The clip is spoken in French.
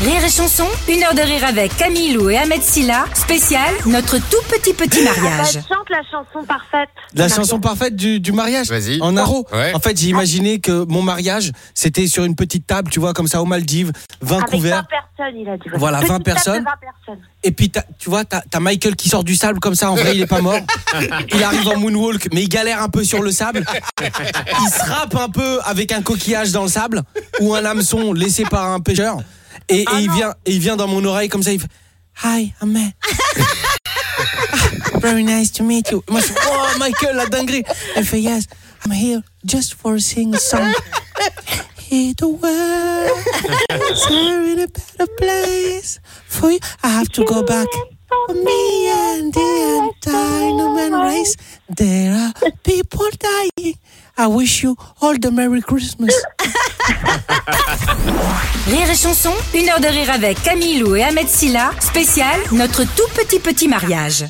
Rire et chanson, une heure de rire avec Camille Lou et Ahmed Silla, spécial notre tout petit petit mariage. Elle chante la chanson parfaite. La chanson parfaite du, du mariage Vas-y. En aro Ouais. En fait, j'ai imaginé que mon mariage, c'était sur une petite table, tu vois, comme ça, aux Maldives, 20 Avec 20 couverts. personnes, il a dit. Voilà, Petite 20 table de personnes. 20 personnes. Et puis, t'as- tu vois, t'as as Michael qui sort du sable comme ça. En vrai, il est pas mort. Il arrive en moonwalk, mais il galère un peu sur le sable. Il se rappe un peu avec un coquillage dans le sable ou un hameçon laissé par un pêcheur. Et, et il vient, et il vient dans mon oreille comme ça. Il fait Hi, Ahmed. Ah, Very nice to meet you. Moi, je fais, oh, Michael, la dinguerie. Elle fait Yes, I'm here just for sing a song. Hey, the world is in a better place for you. I have to go back. For me and the entire human race, there are people dying. I wish you all the Merry Christmas. Rire et chanson, une heure de rire avec Camille Lou et Ahmed Silla, spécial notre tout petit petit mariage.